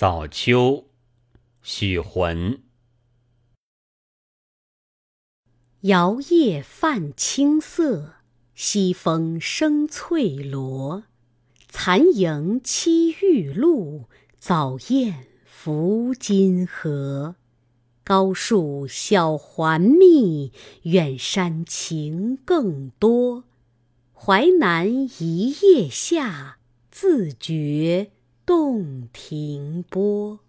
早秋，许浑。摇曳泛青色，西风生翠萝。残萤栖玉露，早雁拂金河。高树晓环密，远山晴更多。淮南一夜下，自觉洞庭波。